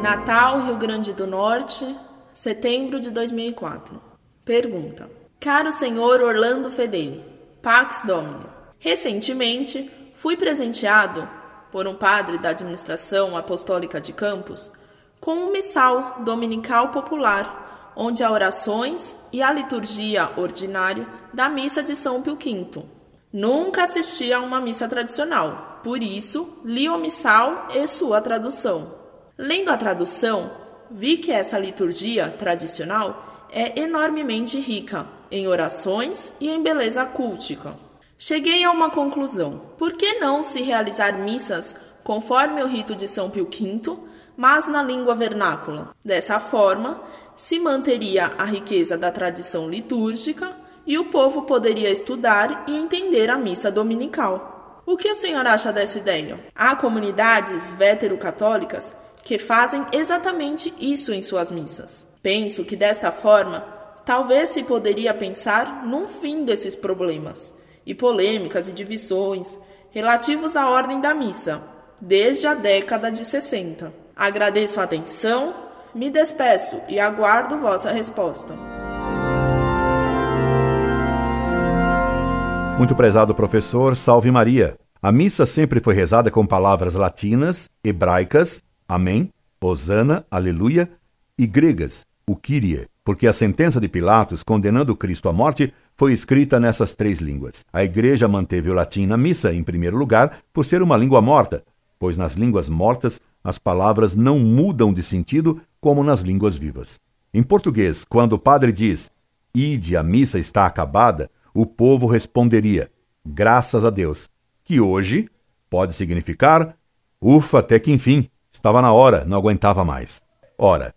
Blumenau, Rio Grande do Norte, setembro de 2004. Pergunta: Caro senhor Orlando Fedeli, Pax Domini, recentemente fui presenteado por um padre da administração apostólica de Campos com um missal dominical popular, onde há orações e a liturgia ordinária da missa de São Pio V. Nunca assisti a uma missa tradicional, por isso li o missal e sua tradução. Lendo a tradução, vi que essa liturgia tradicional é enormemente rica em orações e em beleza cultica. Cheguei a uma conclusão: por que não se realizar missas conforme o rito de São Pio V, mas na língua vernácula? Dessa forma, se manteria a riqueza da tradição litúrgica e o povo poderia estudar e entender a missa dominical. O que o senhor acha dessa ideia? Há comunidades vétero-católicas que fazem exatamente isso em suas missas. Penso que desta forma, talvez se poderia pensar num fim desses problemas e polêmicas e divisões relativos à ordem da missa, desde a década de 60. Agradeço a atenção, me despeço e aguardo vossa resposta. Muito prezado professor, salve Maria. A missa sempre foi rezada com palavras latinas, hebraicas Amém, Hosana, Aleluia, e gregas, o Kyrie, porque a sentença de Pilatos condenando Cristo à morte foi escrita nessas três línguas. A igreja manteve o latim na missa, em primeiro lugar, por ser uma língua morta, pois nas línguas mortas as palavras não mudam de sentido como nas línguas vivas. Em português, quando o padre diz Ide, a missa está acabada, o povo responderia Graças a Deus, que hoje pode significar Ufa, até que enfim. Estava na hora, não aguentava mais. Ora,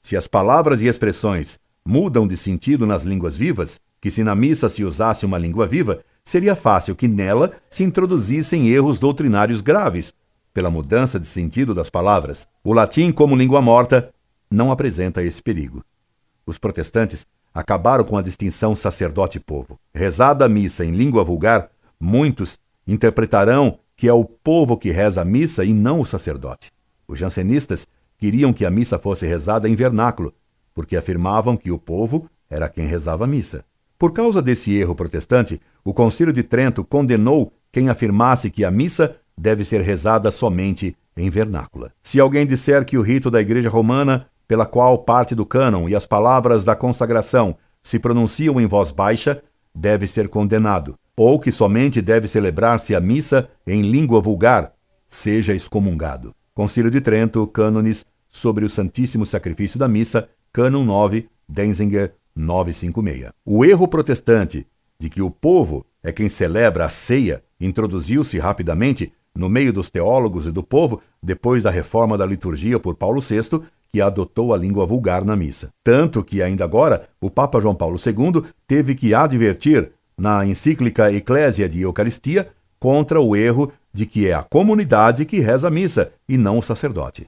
se as palavras e expressões mudam de sentido nas línguas vivas, que se na missa se usasse uma língua viva, seria fácil que nela se introduzissem erros doutrinários graves, pela mudança de sentido das palavras. O latim, como língua morta, não apresenta esse perigo. Os protestantes acabaram com a distinção sacerdote-povo. Rezada a missa em língua vulgar, muitos interpretarão que é o povo que reza a missa e não o sacerdote. Os jansenistas queriam que a missa fosse rezada em vernáculo, porque afirmavam que o povo era quem rezava a missa. Por causa desse erro protestante, o Concílio de Trento condenou quem afirmasse que a missa deve ser rezada somente em vernácula. Se alguém disser que o rito da Igreja Romana, pela qual parte do cânon e as palavras da consagração se pronunciam em voz baixa, deve ser condenado, ou que somente deve celebrar-se a missa em língua vulgar, seja excomungado. Concílio de Trento, cânones sobre o Santíssimo Sacrifício da Missa, cânon 9, Denzinger 956. O erro protestante de que o povo é quem celebra a ceia introduziu-se rapidamente no meio dos teólogos e do povo depois da reforma da liturgia por Paulo VI, que adotou a língua vulgar na missa. Tanto que, ainda agora, o Papa João Paulo II teve que advertir, na encíclica Eclésia de Eucaristia, contra o erro de que é a comunidade que reza a missa e não o sacerdote.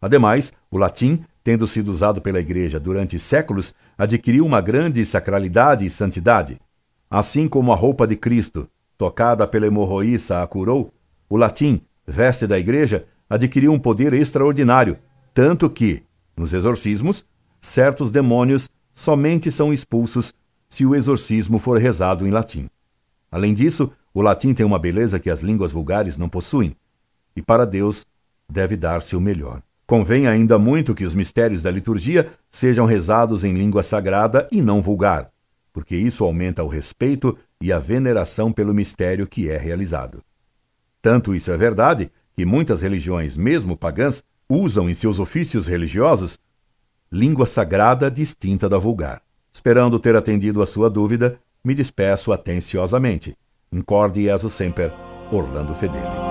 Ademais, o latim, tendo sido usado pela Igreja durante séculos, adquiriu uma grande sacralidade e santidade. Assim como a roupa de Cristo, tocada pela hemorroíça, a curou, o latim, veste da Igreja, adquiriu um poder extraordinário, tanto que, nos exorcismos, certos demônios somente são expulsos se o exorcismo for rezado em latim. Além disso, o latim tem uma beleza que as línguas vulgares não possuem, e para Deus deve dar-se o melhor. Convém ainda muito que os mistérios da liturgia sejam rezados em língua sagrada e não vulgar, porque isso aumenta o respeito e a veneração pelo mistério que é realizado. Tanto isso é verdade que muitas religiões, mesmo pagãs, usam em seus ofícios religiosos língua sagrada distinta da vulgar. Esperando ter atendido a sua dúvida, me despeço atenciosamente. Incorde Jesus Semper, Orlando Fedeli.